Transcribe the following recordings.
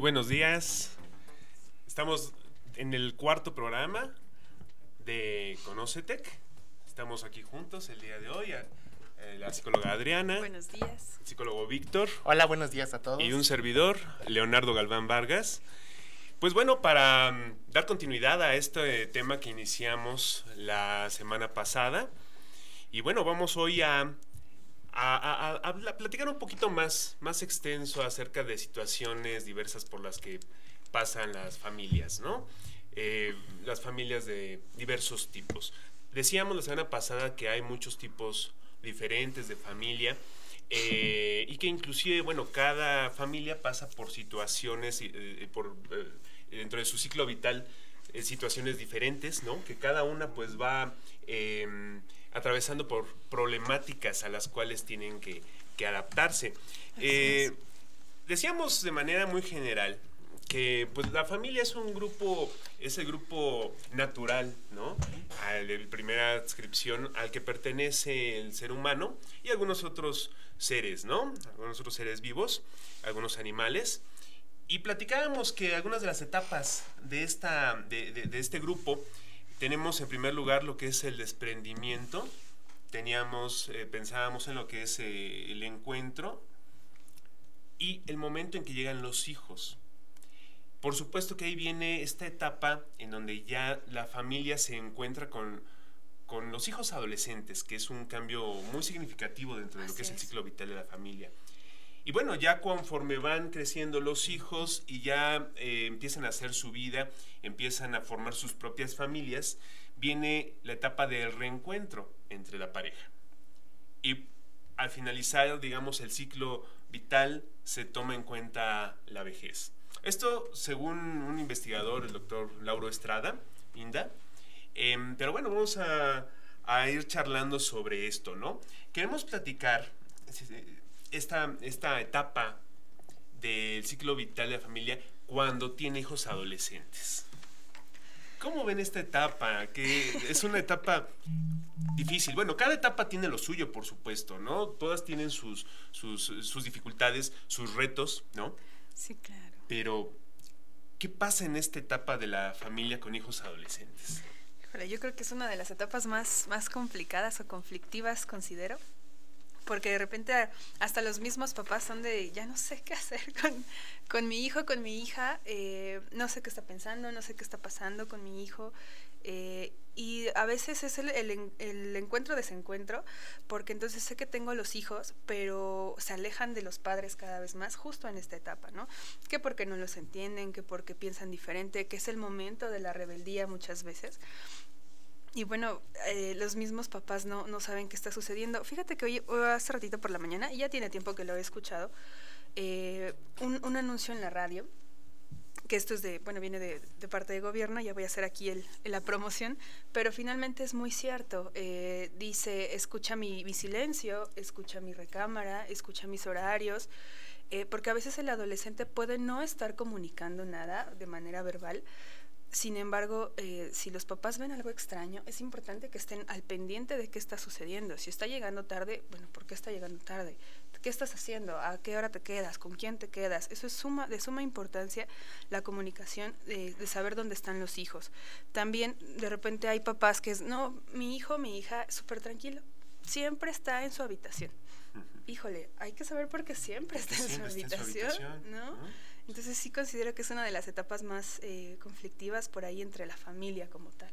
Buenos días. Estamos en el cuarto programa de Conocetec. Estamos aquí juntos el día de hoy. eh, La psicóloga Adriana, Buenos días. el psicólogo Víctor Hola, buenos días a todos. y un servidor, Leonardo Galván Vargas. Pues bueno, para mm, dar continuidad a este tema que iniciamos la semana pasada, y bueno, vamos hoy a, a- a- a- a pla- platicar un poquito más, más extenso acerca de situaciones diversas por las que pasan las familias, ¿no? Eh, las familias de diversos tipos. Decíamos la semana pasada que hay muchos tipos diferentes de familia eh, y que inclusive, bueno, cada familia pasa por situaciones, eh, por, eh, dentro de su ciclo vital, situaciones diferentes, ¿no? Que cada una pues va eh, atravesando por problemáticas a las cuales tienen que, que adaptarse. Eh, decíamos de manera muy general que pues la familia es un grupo, es el grupo natural, ¿no? Al, de primera adscripción al que pertenece el ser humano y algunos otros seres, ¿no? Algunos otros seres vivos, algunos animales. Y platicábamos que algunas de las etapas de, esta, de, de- de este grupo tenemos en primer lugar lo que es el desprendimiento, teníamos, eh, pensábamos en lo que es eh, el encuentro y el momento en que llegan los hijos. Por supuesto que ahí viene esta etapa en donde ya la familia se encuentra con, con los hijos adolescentes, que es un cambio muy significativo dentro de lo que es el ciclo vital de la familia. Y bueno, ya conforme van creciendo los hijos y ya eh, empiezan a hacer su vida, empiezan a formar sus propias familias, viene la etapa del reencuentro entre la pareja. Y al finalizar, digamos, el ciclo vital, se toma en cuenta la vejez. Esto, según un investigador, el doctor Lauro Estrada, Inda. Em, pero bueno, vamos a, a ir charlando sobre esto, ¿no? Queremos platicar esta, esta etapa del ciclo vital de la familia cuando tiene hijos adolescentes. ¿Cómo ven esta etapa? Que es una etapa difícil. Bueno, cada etapa tiene lo suyo, por supuesto, ¿no? Todas tienen sus, sus, sus dificultades, sus retos, ¿no? Sí, claro. Pero, ¿qué pasa en esta etapa de la familia con hijos adolescentes? Híjole, yo creo que es una de las etapas más, más complicadas o conflictivas, considero. Porque de repente hasta los mismos papás son de, ya no sé qué hacer con, con mi hijo, con mi hija, eh, no sé qué está pensando, no sé qué está pasando con mi hijo. eh, y a veces es el, el el encuentro-desencuentro, porque entonces sé que tengo los hijos, pero se alejan de los padres cada vez más justo en esta etapa, ¿no? Que porque no los entienden, que porque piensan diferente, que es el momento de la rebeldía muchas veces. Y bueno, eh, los mismos papás no, no saben qué está sucediendo. Fíjate que hoy, hace ratito por la mañana, y ya tiene tiempo que lo he escuchado, eh, un, un anuncio en la radio, que esto es de, bueno, viene de, de parte de gobierno, ya voy a hacer aquí el, la promoción, pero finalmente es muy cierto. Eh, dice, escucha mi, silencio, escucha mi recámara, escucha mis horarios, porque a veces el adolescente puede no estar comunicando nada de manera verbal, sin embargo, eh, si los papás ven algo extraño, es importante que estén al pendiente de qué está sucediendo. Si está llegando tarde, bueno, ¿por qué está llegando tarde? ¿Qué estás haciendo? ¿A qué hora te quedas? ¿Con quién te quedas? Eso es suma, de suma importancia la comunicación, de, de saber dónde están los hijos. También de repente hay papás que es, no, mi hijo, mi hija, súper tranquilo, siempre está en su habitación. Híjole, hay que saber por qué siempre está, en, su Siempre está en su habitación, habitación, ¿no? ¿no? Entonces sí considero que es una de las etapas más eh, conflictivas por ahí entre la familia como tal.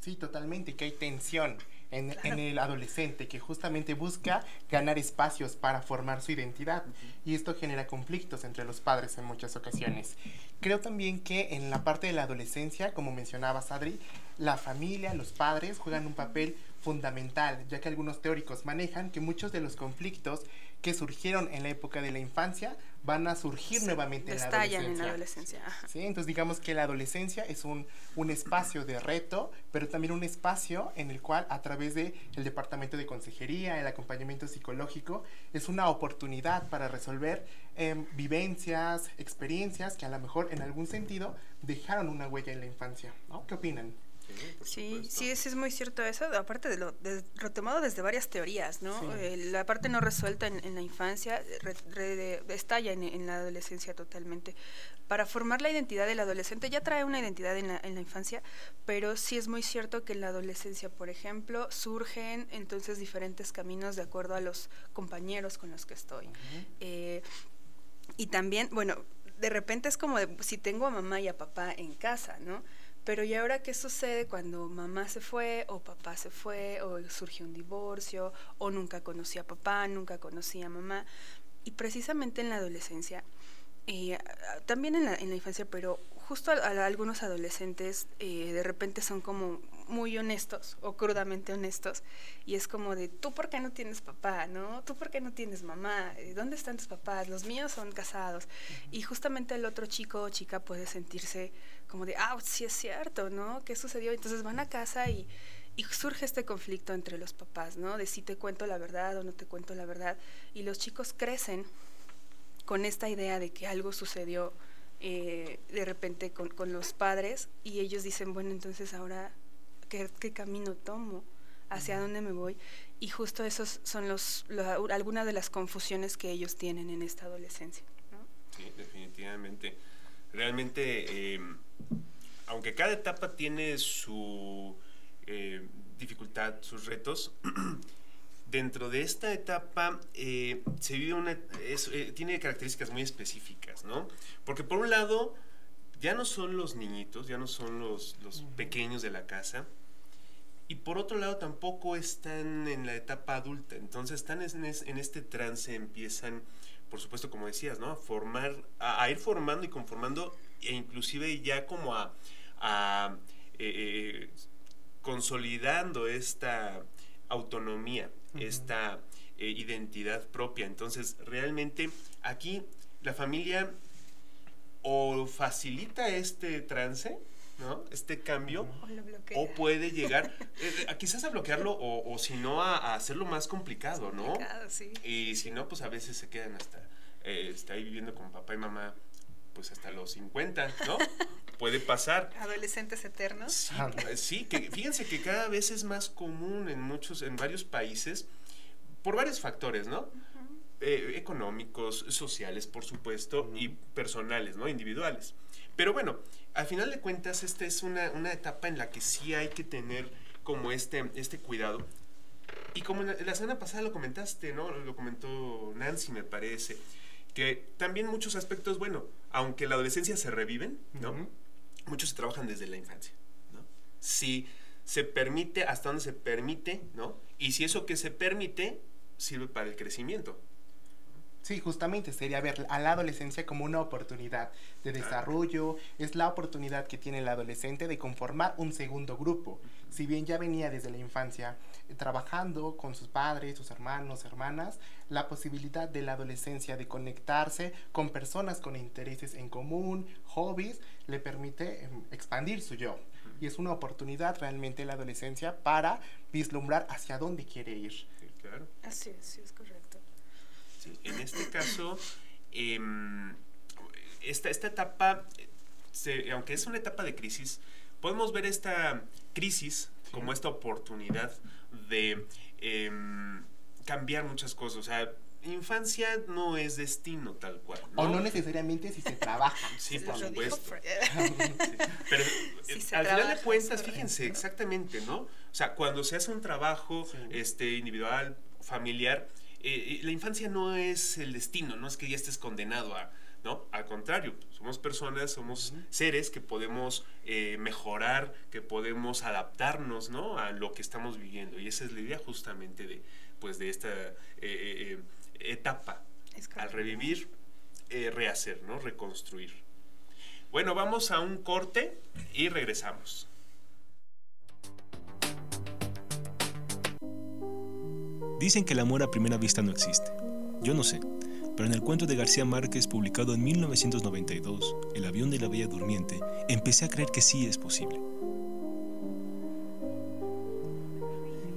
Sí, totalmente, que hay tensión en, en el adolescente que justamente busca ganar espacios para formar su identidad. Y esto genera conflictos entre los padres en muchas ocasiones. Creo también que en la parte de la adolescencia, como mencionabas Adri, la familia, los padres juegan un papel fundamental, ya que algunos teóricos manejan que muchos de los conflictos que surgieron en la época de la infancia van a surgir nuevamente en la adolescencia. en la adolescencia. ajá. ¿sí? Entonces digamos que la adolescencia es un, un espacio de reto, pero también un espacio en el cual a través del el departamento de consejería, el acompañamiento psicológico, es una oportunidad para resolver em, vivencias, experiencias que a lo mejor en algún sentido dejaron una huella en la infancia. ¿no? ¿Qué opinan? Sí, sí, sí es muy cierto eso, aparte de lo de- retomado desde varias teorías, ¿no? Sí. Eh, la parte no resuelta en, en la infancia re- re- estalla en, en la adolescencia totalmente. Para formar la identidad del adolescente ya trae una identidad en la, en la infancia, pero sí es muy cierto que en la adolescencia, por ejemplo, surgen entonces diferentes caminos de acuerdo a los compañeros con los que estoy. Eh, y también, bueno, de repente es como de, si tengo a mamá y a papá en casa, ¿no? Pero ¿y ahora qué sucede cuando mamá se fue o papá se fue o surgió un divorcio o nunca conocí a papá, nunca conocí a mamá? Y precisamente en la adolescencia, eh, también en la, infancia, pero justo a algunos adolescentes eh, de repente son como muy honestos o crudamente honestos y es como de tú por qué no tienes papá, ¿no? Tú por qué no tienes mamá, Eh, ¿dónde están tus papás? Los míos son casados y justamente el otro chico o chica puede sentirse como de ah sí es cierto, ¿no? ¿Qué sucedió? Entonces van a casa y y surge este conflicto entre los papás, ¿no? De si te cuento la verdad o no te cuento la verdad y los chicos crecen con esta idea de que algo sucedió eh, de repente con, con los padres y ellos dicen, bueno, entonces ahora, ¿qué, qué camino tomo? ¿Hacia dónde me voy? Y justo esos son los, la- algunas de las confusiones que ellos tienen en esta adolescencia. ¿no? Sí, definitivamente. Realmente, eh, aunque cada etapa tiene su eh, dificultad, sus retos, dentro de esta etapa eh, se vive una, es, eh, tiene características muy específicas, ¿no? Porque por un lado, ya no son los niñitos, ya no son los, los pequeños de la casa, y por otro lado tampoco están en la etapa adulta, entonces están en, es- en este trance, empiezan, por supuesto, como decías, ¿no? A formar, a, a ir formando y conformando, e inclusive ya como a, a, eh, eh, consolidando esta autonomía, esta eh, identidad propia. Entonces, realmente aquí la familia o facilita este trance, ¿no? Este cambio, O lo bloquea. o puede llegar, eh, a quizás a bloquearlo o, o si no a, a hacerlo más complicado, ¿no? Complicado, sí. Y si no, pues a veces se quedan hasta, eh, está ahí viviendo con papá y mamá, pues hasta los 50, ¿no? Puede pasar. Adolescentes eternos. Sí, eh, sí, que fíjense que cada vez es más común en muchos, en varios países, por varios factores, ¿no? Eh, económicos, sociales, por supuesto, y personales, ¿no? Individuales. Pero bueno, al final de cuentas, esta es una, una etapa en la que sí hay que tener como este, este cuidado. Y como la, la semana pasada lo comentaste, ¿no? Lo comentó Nancy, me parece, que también muchos aspectos, bueno, aunque la adolescencia se reviven, ¿no? Ujú. muchos se trabajan desde la infancia, ¿no? Si se permite, hasta donde se permite, ¿no? Y si eso que se permite sirve para el crecimiento. Sí, justamente sería ver a la adolescencia como una oportunidad de desarrollo, es la oportunidad que tiene el adolescente de conformar un segundo grupo. Si bien ya venía desde la infancia eh, trabajando con sus padres, sus hermanos, hermanas, la posibilidad de la adolescencia de conectarse con personas con intereses en común, hobbies, le permite em, expandir su yo. Y es una oportunidad realmente la adolescencia para vislumbrar hacia dónde quiere ir. Sí, claro. Así es, sí, es correcto. Sí, En este caso, em, esta, esta etapa, se- aunque es una etapa de crisis, podemos ver esta crisis como esta oportunidad de em, cambiar muchas cosas. O sea, infancia no es destino tal cual. ¿no? O no necesariamente si se trabaja. Sí, por supuesto. Pero Si eh, se al final de trabaja, cuentas, fíjense, exactamente, ¿no? O sea, cuando se hace un trabajo Sí. este, individual, familiar, eh, eh, la infancia no es el destino, no es que ya estés condenado a, ¿no? Al contrario, somos personas, somos seres que podemos eh, mejorar, que podemos adaptarnos, ¿no? A lo que estamos viviendo. Y esa es la idea justamente de, pues, de esta eh, etapa. Es Al revivir, eh, rehacer, ¿no? Reconstruir. Bueno, vamos a un corte y regresamos. Dicen que el amor a primera vista no existe, Yo no sé, pero en el cuento de García Márquez publicado en 1992, El avión de la Bella Durmiente, empecé a creer que sí es posible.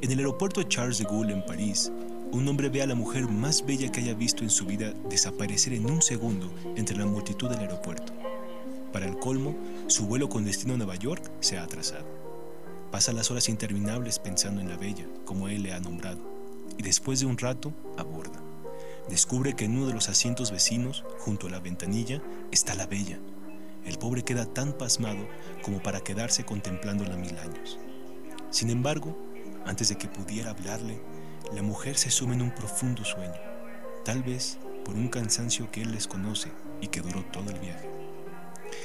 En el aeropuerto Charles de Gaulle en París, un hombre ve a la mujer más bella que haya visto en su vida desaparecer en un segundo entre la multitud del aeropuerto. Para el colmo, su vuelo con destino a Nueva York se ha atrasado. Pasa las horas interminables pensando en la bella, como él le ha nombrado, y después de un rato aborda. Descubre que en uno de los asientos vecinos, junto a la ventanilla, está la bella. El pobre queda tan pasmado como para quedarse contemplándola mil años. Sin embargo, antes de que pudiera hablarle, la mujer se sume en un profundo sueño, tal vez por un cansancio que él desconoce y que duró todo el viaje.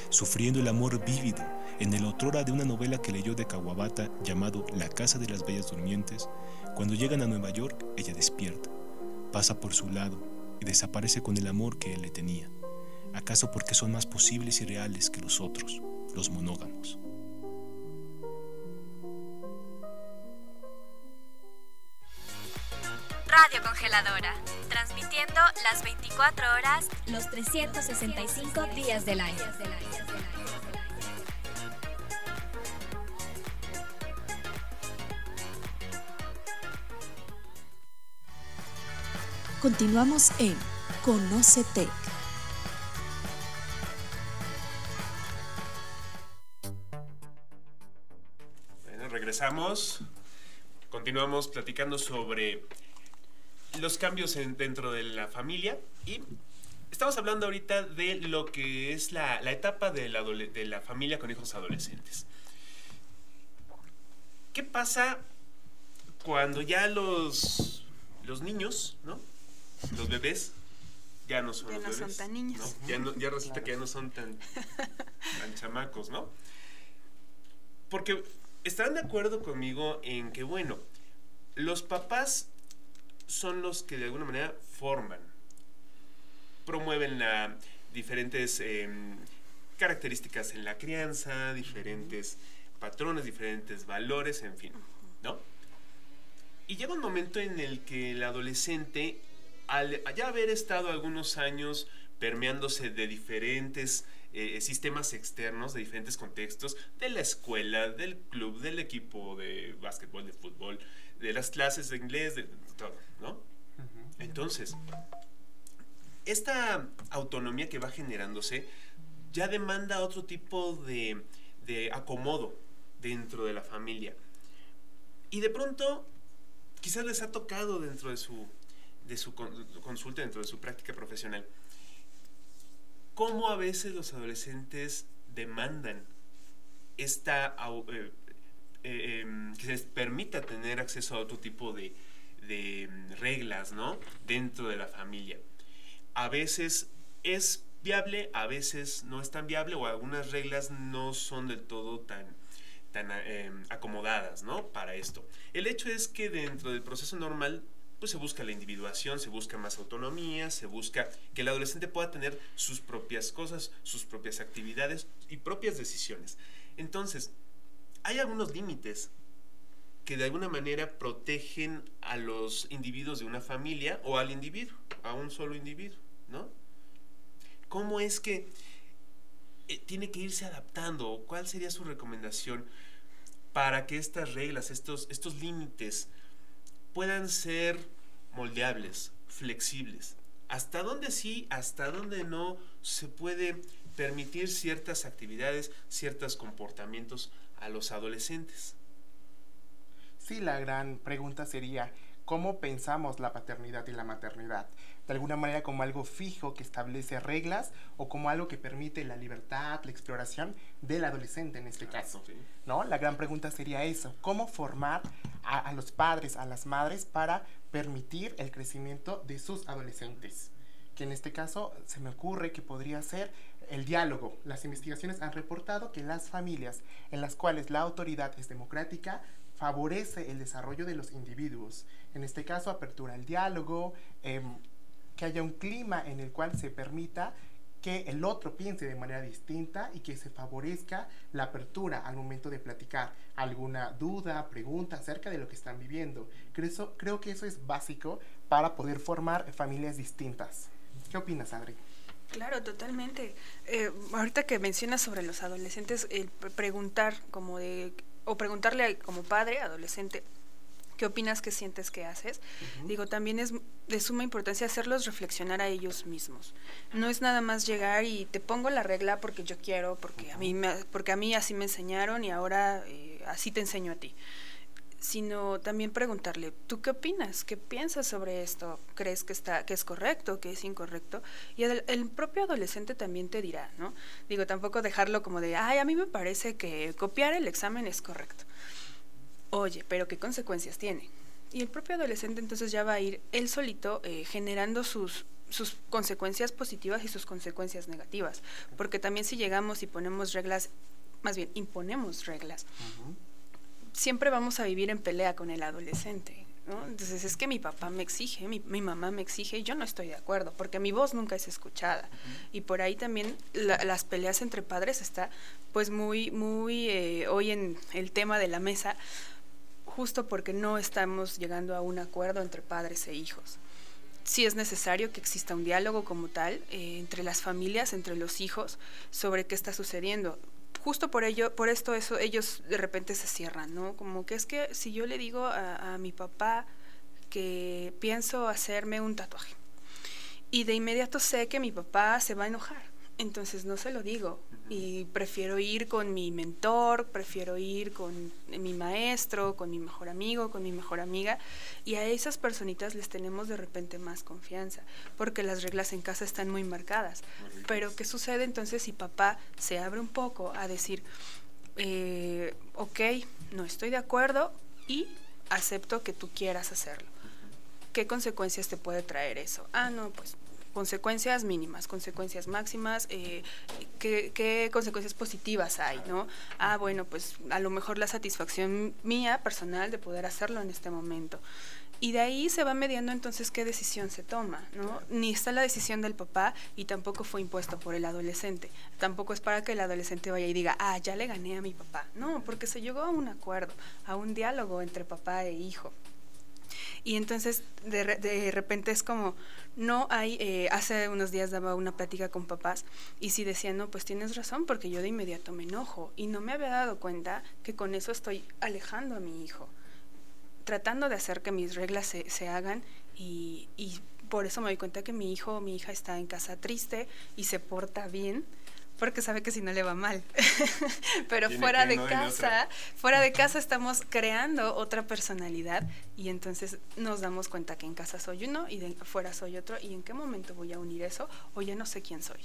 Sufriendo el amor vívido en el otrora de una novela que leyó de Kawabata llamado La Casa de las Bellas Durmientes, cuando llegan a Nueva York, ella despierta, pasa por su lado y desaparece con el amor que él le tenía. ¿Acaso porque son más posibles y reales que los otros, los monógamos? Radio Congeladora, transmitiendo las 24 horas, los 365 días del año. Continuamos en Conócete. Bueno, regresamos. Continuamos platicando sobre los cambios en- dentro de la familia y estamos hablando ahorita de lo que es la, la etapa de la, de la familia con hijos adolescentes. ¿Qué pasa cuando ya los, los niños, ¿no? Los bebés ya no son Ya los no son tan niños. ¿no? Ya, no- ya resulta que ya no son tan, tan chamacos, ¿no? Porque estarán de acuerdo conmigo en que, bueno, los papás son los que de alguna manera forman, promueven la, diferentes em, características en la crianza, diferentes patrones, diferentes valores, en fin, ¿no? Y llega un momento en el que el adolescente, al ya haber estado algunos años permeándose de diferentes eh, sistemas externos, de diferentes contextos, de la escuela, del club, del equipo de básquetbol, de fútbol, de las clases de inglés, de todo, ¿no? Entonces, esta autonomía que va generándose ya demanda otro tipo de, de acomodo dentro de la familia. Y de pronto, quizás les ha tocado dentro de su, de su con- consulta, dentro de su práctica profesional, cómo a veces los adolescentes demandan esta, eh, eh, em, que les permita tener acceso a otro tipo de, de, em, reglas, ¿no? Dentro de la familia. A veces es viable, a veces no es tan viable o algunas reglas no son del todo tan, tan eh, acomodadas, ¿no? Para esto. El hecho es que dentro del proceso normal, pues se busca la individuación, se busca más autonomía, se busca que el adolescente pueda tener sus propias cosas, sus propias actividades y propias decisiones. Entonces, hay algunos límites que de alguna manera protegen a los individuos de una familia o al individuo, a un solo individuo, ¿no? ¿Cómo es que eh, tiene que irse adaptando? ¿Cuál sería su recomendación para que estas reglas, estos, estos límites puedan ser moldeables, flexibles? ¿Hasta dónde sí, hasta dónde no se puede permitir ciertas actividades, ciertos comportamientos a los adolescentes? Sí, la gran pregunta sería, ¿cómo pensamos la paternidad y la maternidad? De alguna manera como algo fijo que establece reglas o como algo que permite la libertad, la exploración del adolescente en este caso. ¿no? La gran pregunta sería eso, ¿cómo formar a, a los padres, a las madres para permitir el crecimiento de sus adolescentes? Que en este caso se me ocurre que podría ser el diálogo. Las investigaciones han reportado que las familias en las cuales la autoridad es democrática favorece el desarrollo de los individuos. En este caso, apertura al diálogo, em, que haya un clima en el cual se permita que el otro piense de manera distinta y que se favorezca la apertura al momento de platicar alguna duda, pregunta acerca de lo que están viviendo. Creo, que eso es básico para poder formar familias distintas. ¿Qué opinas, Adri? Claro, totalmente. Eh, ahorita que mencionas sobre los adolescentes, preguntar como de, o preguntarle al- como padre, adolescente, ¿qué opinas, qué sientes, qué haces? Digo, también es de suma importancia hacerlos reflexionar a ellos mismos. No es nada más llegar y te pongo la regla porque yo quiero, porque a mí, me, porque a mí así me enseñaron y ahora eh, así te enseño a ti sino también preguntarle, ¿tú qué opinas? ¿Qué piensas sobre esto? ¿Crees que está que es correcto, que es incorrecto? Y el, el propio adolescente también te dirá, ¿no? Digo, tampoco dejarlo como de, ay, a mí me parece que copiar el examen es correcto. Oye, pero ¿qué consecuencias tiene? Y el propio adolescente entonces ya va a ir él solito eh, generando sus sus consecuencias positivas y sus consecuencias negativas, porque también si llegamos y ponemos reglas, más bien imponemos reglas, siempre vamos a vivir en pelea con el adolescente. ¿no? Entonces es que mi papá me exige, mi, mi mamá me exige y yo no estoy de acuerdo, porque mi voz nunca es escuchada. Y por ahí también la- las peleas entre padres está pues muy, muy eh, hoy en el tema de la mesa, justo porque no estamos llegando a un acuerdo entre padres e hijos. Sí es necesario que exista un diálogo como tal eh, entre las familias, entre los hijos, sobre qué está sucediendo justo por ello, por esto eso, ellos de repente se cierran, ¿no? Como que es que si yo le digo a, a mi papá que pienso hacerme un tatuaje y de inmediato sé que mi papá se va a enojar, entonces no se lo digo y prefiero ir con mi mentor, prefiero ir con mi maestro, con mi mejor amigo, con mi mejor amiga y a esas personitas les tenemos de repente más confianza porque las reglas en casa están muy marcadas. Pero ¿qué sucede entonces si papá se abre un poco a decir, eh, ok, no estoy de acuerdo y acepto que tú quieras hacerlo? ¿Qué consecuencias te puede traer eso? Ah, no, pues consecuencias mínimas, consecuencias máximas, eh, ¿qué, qué consecuencias positivas hay, ¿no? Ah, bueno, pues a lo mejor la satisfacción mía personal de poder hacerlo en este momento. Y de ahí se va mediando entonces qué decisión se toma, ¿no? Ni está la decisión del papá y tampoco fue impuesto por el adolescente. Tampoco es para que el adolescente vaya y diga, ah, ya le gané a mi papá. No, porque se llegó a un acuerdo, a un diálogo entre papá e hijo. Y entonces de, de repente es como, no hay, eh, hace unos días daba una plática con papás y sí decían, no, pues tienes razón porque yo de inmediato me enojo y no me había dado cuenta que con eso estoy alejando a mi hijo, tratando de hacer que mis reglas se, se hagan y, y por eso me doy cuenta que mi hijo o mi hija está en casa triste y se porta bien porque sabe que si no le va mal. Pero Tiene fuera de casa, fuera de casa estamos creando otra personalidad y entonces nos damos cuenta que en casa soy uno y de fuera soy otro y en qué momento voy a unir eso o ya no sé quién soy.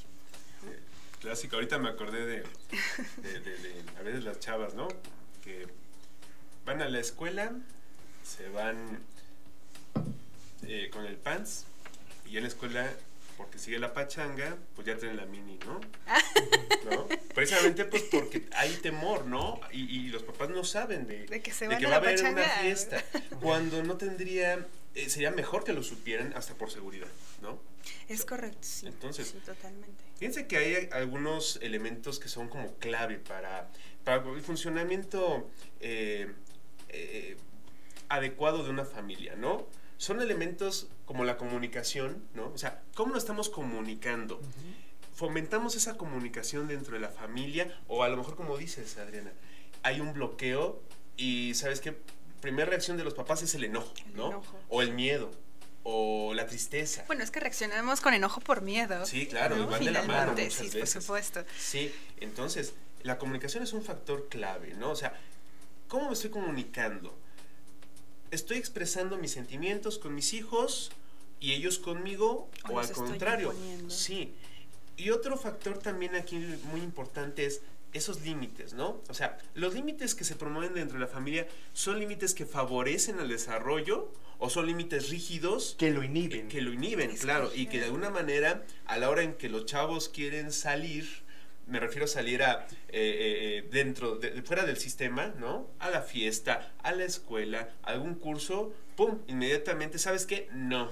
Clásico, ahorita me acordé de, de, de- de a veces las chavas, ¿no? Que van a la escuela, se van eh, con el pants y en la escuela, porque sigue la pachanga, pues ya traen la mini, ¿no? ¿No? Precisamente pues porque hay temor, ¿no? Y, y los papás no saben de, De que se de que va a haber una fiesta, cuando no tendría, eh, sería mejor que lo supieran hasta por seguridad, ¿no? Es correcto, sí. Entonces- sí, totalmente. Fíjense que hay algunos elementos que son como clave para, para el funcionamiento eh, eh, adecuado de una familia, ¿no? Son elementos como la comunicación, ¿no? O sea, ¿cómo nos estamos comunicando? Fomentamos esa comunicación dentro de la familia o a lo mejor como dices, Adriana, hay un bloqueo y ¿sabes qué? Primera reacción de los papás es el enojo, El ¿no? enojo. O el miedo o la tristeza. Bueno, es que reaccionamos con enojo por miedo. Sí, claro, ¿no? van de la mano muchas sí, por supuesto. Sí, entonces, la comunicación es un factor clave, ¿no? O sea, ¿cómo me estoy comunicando? ¿Estoy expresando mis sentimientos con mis hijos y ellos conmigo O al contrario? imponiendo. Sí. Y otro factor también aquí muy importante es esos límites, ¿no? O sea, los límites que se promueven dentro de la familia son límites que favorecen el desarrollo o son límites rígidos Que lo inhiben. que lo inhiben, Es claro, que- y que de alguna manera, a la hora en que los chavos quieren salir, me refiero a salir a, eh, eh, eh, dentro, de, fuera del sistema, ¿no? A la fiesta, a la escuela, a algún curso, ¡pum! Inmediatamente, ¿sabes qué? No.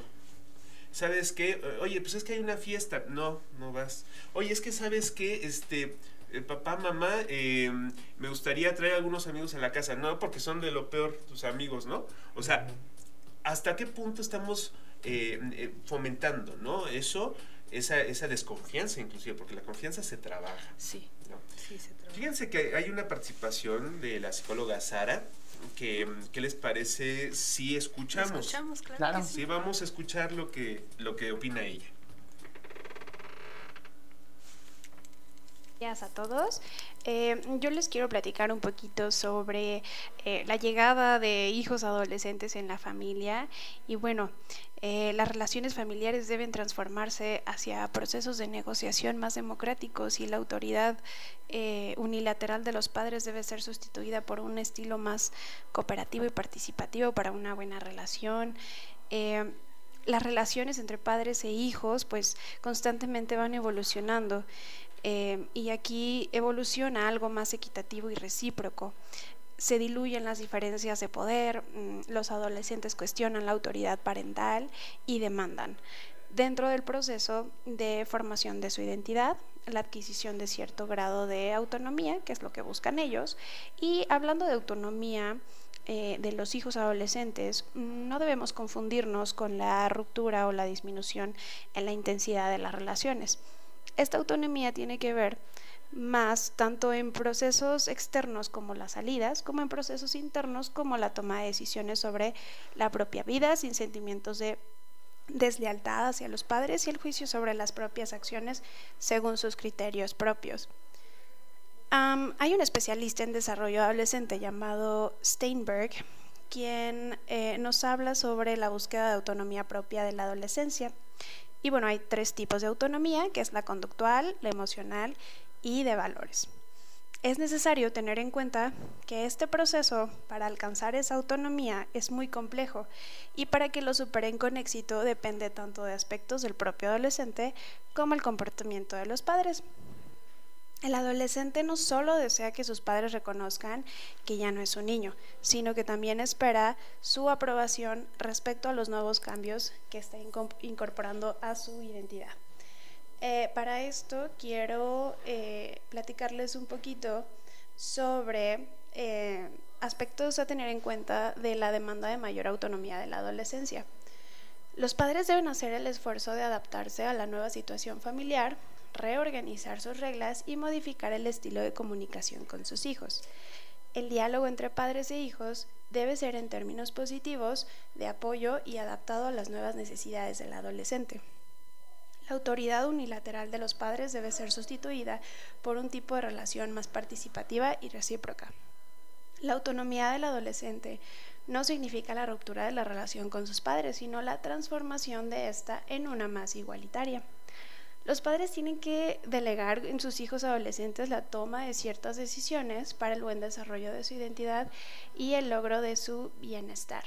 ¿sabes qué? Oye, pues es que hay una fiesta. No, no vas. Oye, es que sabes qué, este, eh, papá, mamá, eh, me gustaría traer algunos amigos a la casa. No, porque son de lo peor tus amigos, ¿no? O sea, ¿hasta qué punto estamos eh, eh, fomentando, ¿no? Eso, esa, esa desconfianza inclusive, porque la confianza se trabaja. Sí, ¿no? sí, se trabaja. Fíjense que hay una participación de la psicóloga Sara, que, ¿qué les parece si escuchamos? Escuchamos, claro. Claro. que sí. Sí, vamos a escuchar lo que, lo que opina ella. Días a todos. Eh, yo les quiero platicar un poquito sobre eh, la llegada de hijos adolescentes en la familia y bueno, eh, las relaciones familiares deben transformarse hacia procesos de negociación más democráticos y la autoridad unilateral de los padres debe ser sustituida por un estilo más cooperativo y participativo para una buena relación. Las relaciones entre padres e hijos pues constantemente van evolucionando. Eh, y aquí evoluciona algo más equitativo y recíproco. Se diluyen las diferencias de poder, mm, los adolescentes cuestionan la autoridad parental y demandan. Dentro del proceso de formación de su identidad, la adquisición de cierto grado de autonomía, que es lo que buscan ellos, y hablando de autonomía, eh, de los hijos adolescentes, no debemos confundirnos con la ruptura o la disminución en la intensidad de las relaciones. Esta autonomía tiene que ver más tanto en procesos externos como las salidas, como en procesos internos como la toma de decisiones sobre la propia vida, sin sentimientos de deslealtad hacia los padres y el juicio sobre las propias acciones según sus criterios propios. Hay un especialista en desarrollo adolescente llamado Steinberg, quien eh, nos habla sobre la búsqueda de autonomía propia de la adolescencia. Y bueno, hay tres tipos de autonomía, que es la conductual, la emocional y de valores. Es necesario tener en cuenta que este proceso para alcanzar esa autonomía es muy complejo y para que lo superen con éxito depende tanto de aspectos del propio adolescente como el comportamiento de los padres. El adolescente no solo desea que sus padres reconozcan que ya no es un niño, sino que también espera su aprobación respecto a los nuevos cambios que está inco- incorporando a su identidad. Eh, para esto quiero eh, platicarles un poquito sobre eh, aspectos a tener en cuenta de la demanda de mayor autonomía de la adolescencia. Los padres deben hacer el esfuerzo de adaptarse a la nueva situación familiar, reorganizar sus reglas y modificar el estilo de comunicación con sus hijos. El diálogo entre padres e hijos debe ser en términos positivos, de apoyo y adaptado a las nuevas necesidades del adolescente. La autoridad unilateral de los padres debe ser sustituida por un tipo de relación más participativa y recíproca. La autonomía del adolescente no significa la ruptura de la relación con sus padres, sino la transformación de esta en una más igualitaria. Los padres tienen que delegar en sus hijos adolescentes la toma de ciertas decisiones para el buen desarrollo de su identidad y el logro de su bienestar.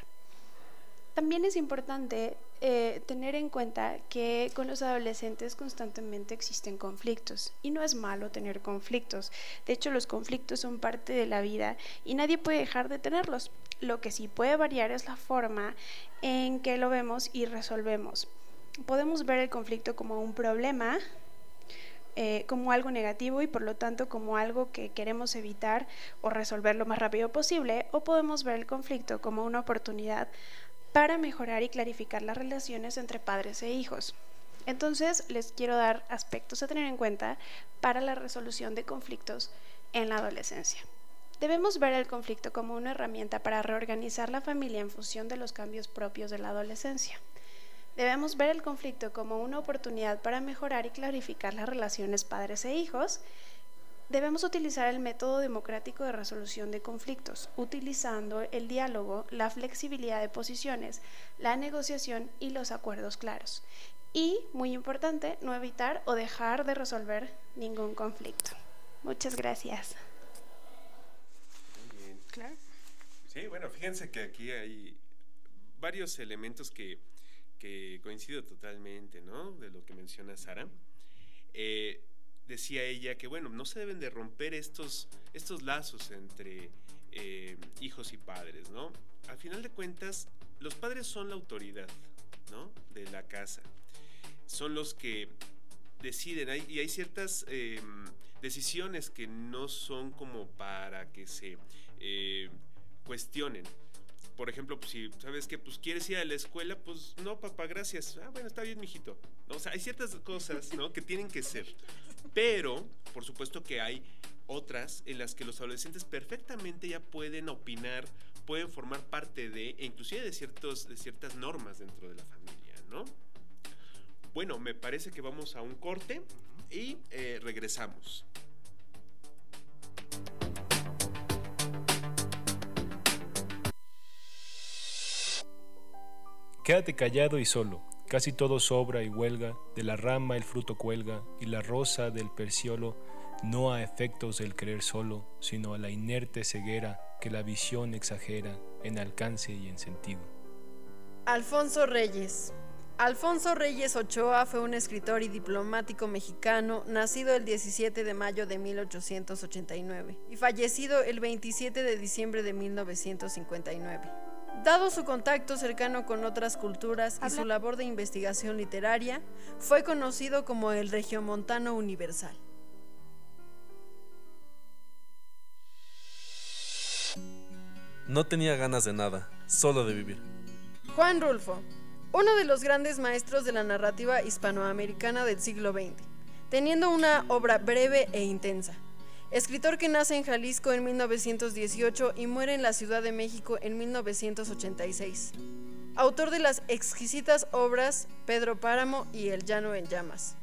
También es importante eh, tener en cuenta que con los adolescentes constantemente existen conflictos y no es malo tener conflictos. De hecho, los conflictos son parte de la vida y nadie puede dejar de tenerlos. Lo que sí puede variar es la forma en que lo vemos y resolvemos. Podemos ver el conflicto como un problema, eh, como algo negativo y por lo tanto como algo que queremos evitar o resolver lo más rápido posible, o podemos ver el conflicto como una oportunidad para mejorar y clarificar las relaciones entre padres e hijos. Entonces, les quiero dar aspectos a tener en cuenta para la resolución de conflictos en la adolescencia. Debemos ver el conflicto como una herramienta para reorganizar la familia en función de los cambios propios de la adolescencia. Debemos ver el conflicto como una oportunidad para mejorar y clarificar las relaciones padres e hijos. Debemos utilizar el método democrático de resolución de conflictos, utilizando el diálogo, la flexibilidad de posiciones, la negociación y los acuerdos claros. Y, muy importante, no evitar o dejar de resolver ningún conflicto. Muchas gracias. Muy bien. Claro. Sí, bueno, fíjense que aquí hay varios elementos que, que coincido totalmente, ¿no? De lo que menciona Sara. Eh, decía ella que, bueno, no se deben de romper estos, estos lazos entre eh, hijos y padres, ¿no? Al final de cuentas, los padres son la autoridad, ¿no? De la casa. Son los que deciden y hay ciertas eh, decisiones que no son como para que se eh, cuestionen. Por ejemplo, pues, si sabes que pues quieres ir a la escuela, pues no, papá, gracias. Ah, bueno, está bien, mijito. O sea, hay ciertas cosas, ¿no? Que tienen que ser. Pero, por supuesto que hay otras en las que los adolescentes perfectamente ya pueden opinar, pueden formar parte de, e inclusive de, ciertos, de ciertas normas dentro de la familia, ¿no? Bueno, me parece que vamos a un corte y eh, regresamos. Quédate callado y solo, casi todo sobra y huelga, de la rama el fruto cuelga, y la rosa del perciolo, no a efectos del creer solo, sino a la inerte ceguera que la visión exagera en alcance y en sentido. Alfonso Reyes. Alfonso Reyes Ochoa fue un escritor y diplomático mexicano, nacido el 17 de mayo de 1889 y fallecido el 27 de diciembre de 1959. Dado su contacto cercano con otras culturas y su labor de investigación literaria, fue conocido como el Regiomontano Universal. No tenía ganas de nada, solo de vivir. Juan Rulfo, uno de los grandes maestros de la narrativa hispanoamericana del siglo XX, teniendo una obra breve e intensa. Escritor que nace en Jalisco en 1918 y muere en la Ciudad de México en 1986. Autor de las exquisitas obras Pedro Páramo y El Llano en Llamas.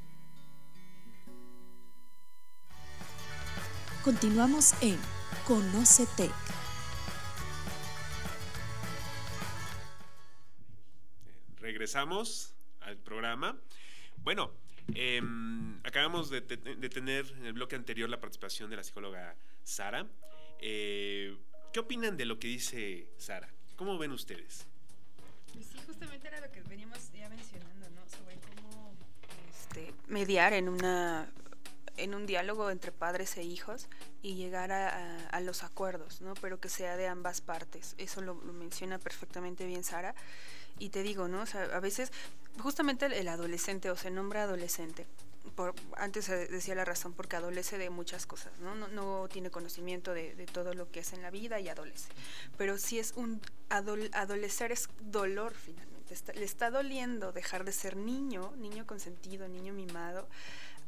Continuamos en Conócete. Regresamos al programa. Bueno, em, acabamos de, te- de tener en el bloque anterior la participación de la psicóloga Sara. Eh, ¿Qué opinan de lo que dice Sara? ¿Cómo ven ustedes? Pues sí, justamente era lo que veníamos ya mencionando, ¿no? Sobre cómo este, mediar en una en un diálogo entre padres e hijos y llegar a, a- a los acuerdos, ¿no? Pero que sea de ambas partes. Eso lo, lo menciona perfectamente bien Sara. Y te digo, ¿no? O sea, a veces, justamente el, adolescente, o se nombra adolescente, por, antes decía la razón, porque adolece de muchas cosas, ¿no? No, tiene conocimiento de, todo lo que es en la vida y adolece. Pero si es un adol- adolecer es dolor finalmente. Le está doliendo dejar de ser niño, niño consentido, niño mimado,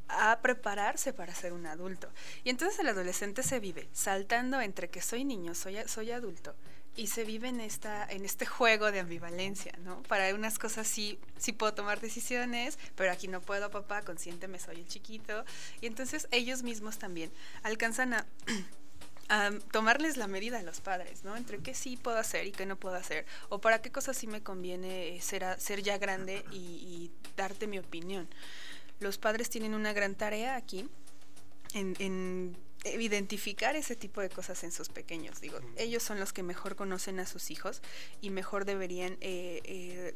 a prepararse para ser un adulto. Y entonces el adolescente se vive saltando entre que soy niño, soy, soy adulto, y se vive en, esta, en este juego de ambivalencia, ¿no? Para unas cosas sí, sí puedo tomar decisiones, pero aquí no puedo, papá, consiénteme, soy el chiquito. Y entonces ellos mismos también alcanzan a a tomarles la medida a los padres, ¿no? Entre qué sí puedo hacer y qué no puedo hacer, o para qué cosas sí me conviene eh, ser, a- ser ya grande y, y darte mi opinión. Los padres tienen una gran tarea aquí en, en identificar ese tipo de cosas en sus pequeños. Digo, ellos son los que mejor conocen a sus hijos y mejor deberían eh, eh,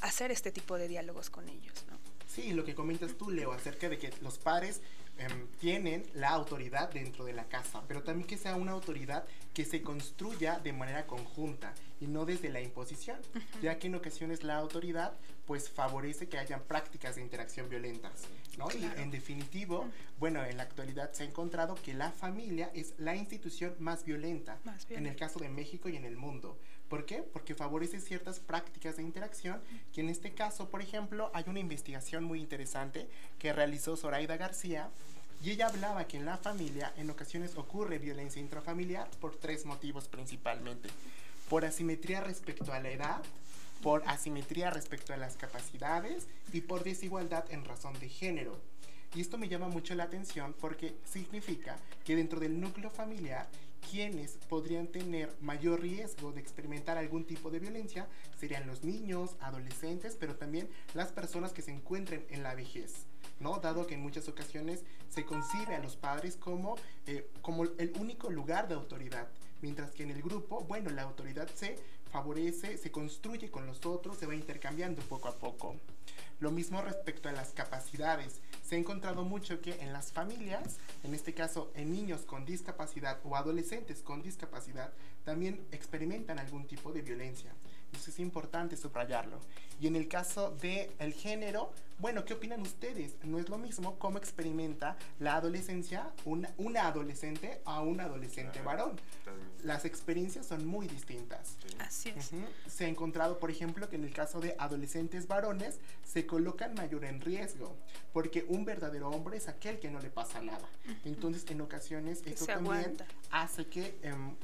hacer este tipo de diálogos con ellos, ¿no? Sí, lo que comentas tú, Leo, acerca de que los padres em, tienen la autoridad dentro de la casa, pero también que sea una autoridad que se construya de manera conjunta y no desde la imposición, ya que en ocasiones la autoridad pues favorece que hayan prácticas de interacción violentas, ¿no? Y en definitivo, bueno, en la actualidad se ha encontrado que la familia es la institución más violenta, Más en el caso de México y en el mundo. ¿Por qué? Porque favorece ciertas prácticas de interacción que en este caso, por ejemplo, hay una investigación muy interesante que realizó Zoraida García y ella hablaba que en la familia en ocasiones ocurre violencia intrafamiliar por tres motivos principalmente. Por asimetría respecto a la edad, por asimetría respecto a las capacidades y por desigualdad en razón de género. Y esto me llama mucho la atención porque significa que dentro del núcleo familiar, quienes podrían tener mayor riesgo de experimentar algún tipo de violencia serían los niños, adolescentes, pero también las personas que se encuentren en la vejez. ¿No? Dado que en muchas ocasiones se concibe a los padres como, eh, como el único lugar de autoridad, mientras que en el grupo, bueno, la autoridad se favorece, se construye con los otros, se va intercambiando poco a poco. Lo mismo respecto a las capacidades. Se ha encontrado mucho que en las familias, en este caso en niños con discapacidad o adolescentes con discapacidad, también experimentan algún tipo de violencia. Entonces es importante subrayarlo. Y en el caso del el género, bueno, ¿qué opinan ustedes? No es lo mismo cómo experimenta la adolescencia una, una adolescente a un adolescente varón. Las experiencias son muy distintas. Así es. Se ha encontrado, por ejemplo, que en el caso de adolescentes varones se colocan mayor en riesgo, porque un verdadero hombre es aquel que no le pasa nada. Entonces, en ocasiones, eso también aguanta. hace que em,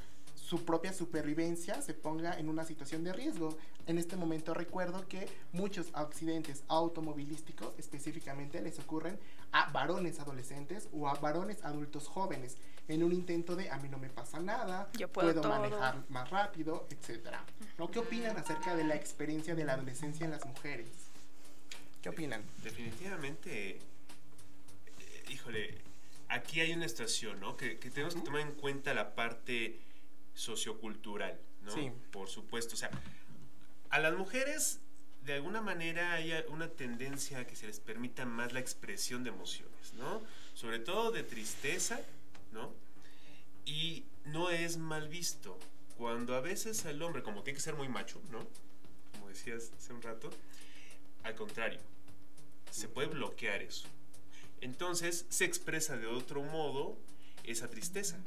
su propia supervivencia se ponga en una situación de riesgo. En este momento recuerdo que muchos accidentes automovilísticos específicamente les ocurren a varones adolescentes o a varones adultos jóvenes en un intento de a mí no me pasa nada, Yo puedo todo". manejar más rápido, etcétera. ¿No? ¿Qué opinan acerca de la experiencia de la adolescencia en las mujeres? ¿Qué opinan? Definitivamente, eh, híjole, aquí hay una situación, ¿no? Que, que tenemos que tomar en cuenta la parte sociocultural, ¿no? Sí. Por supuesto, o sea, a las mujeres de alguna manera hay una tendencia a que se les permita más la expresión de emociones, ¿no? Sobre todo de tristeza, ¿no? Y no es mal visto. Cuando a veces el hombre, como tiene que ser muy macho, ¿no? Como decías hace un rato, al contrario, se puede bloquear eso. Entonces se expresa de otro modo esa tristeza.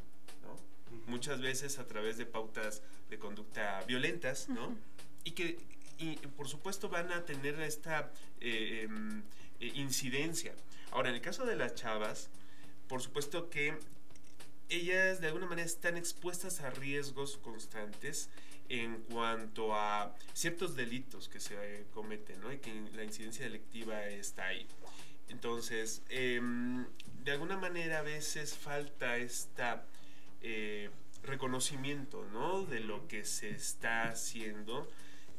Muchas veces a través de pautas de conducta violentas, ¿no? Y que, y, por supuesto, van a tener esta eh, em, eh, incidencia. Ahora, en el caso de las chavas, por supuesto que ellas de alguna manera están expuestas a riesgos constantes en cuanto a ciertos delitos que se eh, cometen, ¿no? Y que la incidencia delictiva está ahí. Entonces, em, de alguna manera a veces falta esta eh, reconocimiento, ¿no? De lo que se está haciendo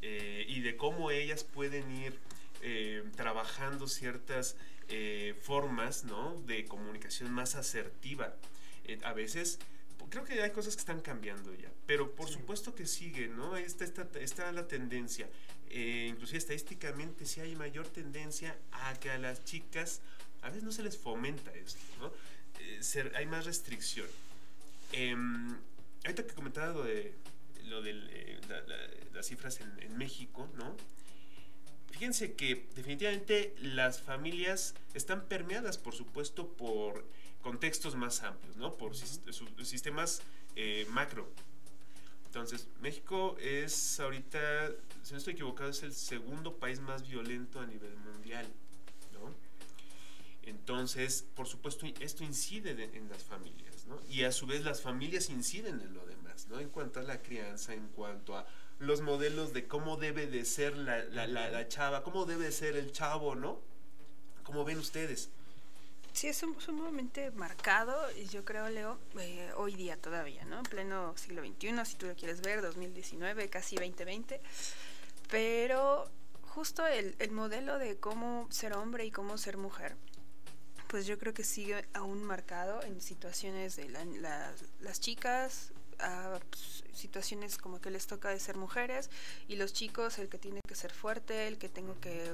eh, y de cómo ellas pueden ir eh, trabajando ciertas eh, formas, ¿no? De comunicación más asertiva. A veces creo que hay cosas que están cambiando ya, pero por supuesto que sigue, ¿no? Está, está, está la tendencia. Eh, inclusive estadísticamente sí hay mayor tendencia a que a las chicas a veces no se les fomenta esto, ¿no? Eh, ser- hay más restricción. Em, ahorita que comentaba lo de lo de las cifras en, en México, ¿no? Fíjense que definitivamente las familias están permeadas, por supuesto, por contextos más amplios, ¿no? Por sus- sistemas eh, macro. Entonces, México es ahorita, si no estoy equivocado, es el segundo país más violento a nivel mundial. Entonces, por supuesto, esto incide de- en las familias, ¿no? Y a su vez las familias inciden en lo demás, ¿no? En cuanto a la crianza, en cuanto a los modelos de cómo debe de ser la, la- la- la chava, cómo debe ser el chavo, ¿no? ¿Cómo ven ustedes? Sí, es sum- sumamente marcado y yo creo, Leo, eh, hoy día todavía, ¿no? En pleno siglo XXI, si tú lo quieres ver, 2019, casi 2020. Pero justo el, el modelo de cómo ser hombre y cómo ser mujer, pues yo creo que sigue aún marcado en situaciones de la- la- las chicas, a pues, situaciones como que les toca de ser mujeres y los chicos el que tiene que ser fuerte, el que tengo que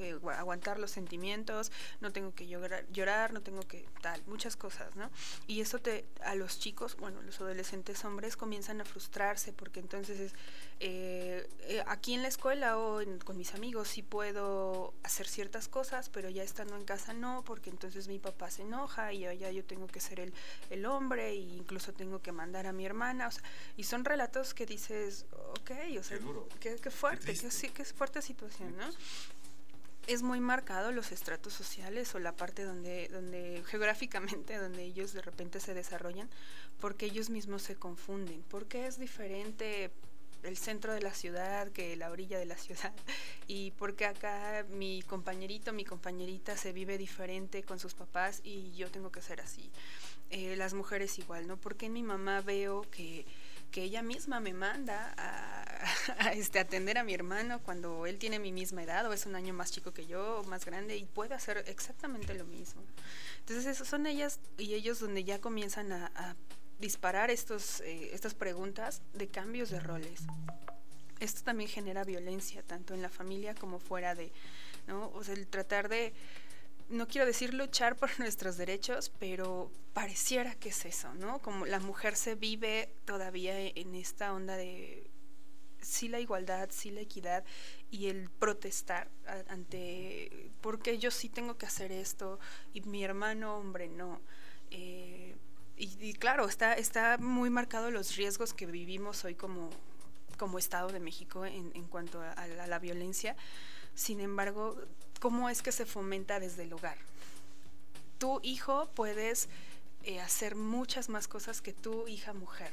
eh, gua- aguantar los sentimientos, no tengo que llorar, llorar, no tengo que tal, muchas cosas, ¿no? Y eso te a los chicos, bueno, los adolescentes hombres comienzan a frustrarse porque entonces es, eh, eh, aquí en la escuela o en- con mis amigos sí puedo hacer ciertas cosas, pero ya estando en casa no, porque entonces mi papá se enoja y allá yo tengo que ser el, el hombre e incluso tengo que mandar a mi hermana, o sea, y son relatos que dices, ok, o sea, Qué duro. qué, qué fuerte, qué, sí, qué fuerte situación, ¿no? es muy marcado los estratos sociales o la parte donde, donde geográficamente, donde ellos de repente se desarrollan, porque ellos mismos se confunden, porque es diferente el centro de la ciudad que la orilla de la ciudad y porque acá mi compañerito, mi compañerita se vive diferente con sus papás y yo tengo que ser así. Eh, las mujeres igual, ¿no? Porque en mi mamá veo que que ella misma me manda a, a, este, atender a mi hermano cuando él tiene mi misma edad o es un año más chico que yo más grande y puede hacer exactamente lo mismo. Entonces son ellas y ellos donde ya comienzan a disparar estos, eh, estas preguntas de cambios de roles. Esto también genera violencia, tanto en la familia como fuera de, ¿no? O sea, el tratar de, no quiero decir luchar por nuestros derechos, pero pareciera que es eso, ¿no? Como la mujer se vive todavía en esta onda de sí la igualdad, sí la equidad y el protestar ante, porque yo sí tengo que hacer esto y mi hermano hombre no. Eh, y, claro, está, está muy marcado los riesgos que vivimos hoy como, como Estado de México en, cuanto a, la violencia. Sin embargo, ¿cómo es que se fomenta desde el hogar? Tu hijo puedes eh, hacer muchas más cosas que tu hija mujer.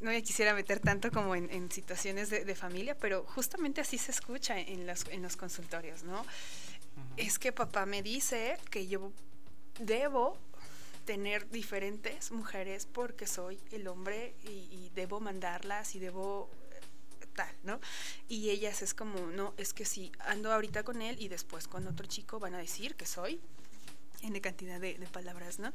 No me quisiera meter tanto como en, situaciones de, familia, pero justamente así se escucha en los, en los consultorios, ¿no? Es que papá me dice que yo debo tener diferentes mujeres porque soy el hombre y, debo mandarlas y debo eh, tal, ¿no? Y ellas es como, no, es que si ando ahorita con él y después con otro chico van a decir que soy, en cantidad de, palabras, ¿no?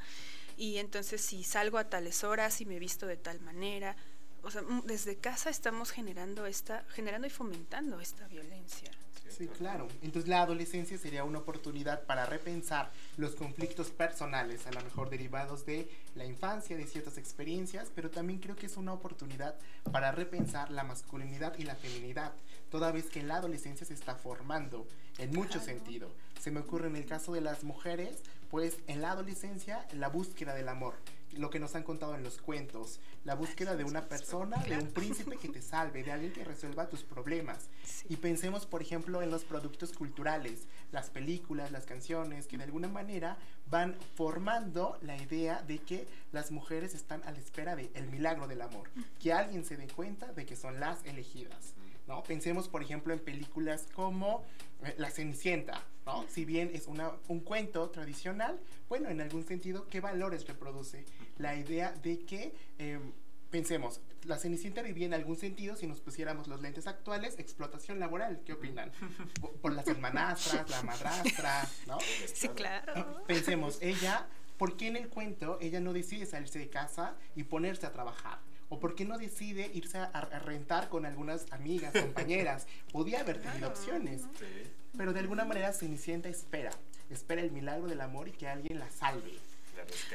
Y entonces si salgo a tales horas y me visto de tal manera, o sea, desde casa estamos generando esta, generando y fomentando esta violencia. Sí, claro. Entonces la adolescencia sería una oportunidad para repensar los conflictos personales, a lo mejor derivados de la infancia, de ciertas experiencias, pero también creo que es una oportunidad para repensar la masculinidad y la feminidad, toda vez que en la adolescencia se está formando en mucho sentido. Se me ocurre en el caso de las mujeres, pues en la adolescencia la búsqueda del amor lo que nos han contado en los cuentos, la búsqueda de una persona, de un príncipe que te salve, de alguien que resuelva tus problemas. Y pensemos, por ejemplo, en los productos culturales, las películas, las canciones, que de alguna manera van formando la idea de que las mujeres están a la espera del el milagro del amor, que alguien se dé cuenta de que son las elegidas. ¿No? Pensemos, por ejemplo, en películas como eh, La Cenicienta, ¿no? Si bien es una, un cuento tradicional, bueno, en algún sentido, ¿qué valores reproduce? La idea de que, em, pensemos, la Cenicienta vivía en algún sentido, si nos pusiéramos los lentes actuales, explotación laboral, ¿qué opinan? Por, las hermanastras, la madrastra, ¿no? Sí, claro. Pensemos, ella, ¿por qué en el cuento ella no decide salirse de casa y ponerse a trabajar? ¿O por qué no decide irse a, rentar con algunas amigas, compañeras? Podía haber tenido opciones. Pero de alguna manera Cenicienta espera. Espera el milagro del amor y que alguien la salve.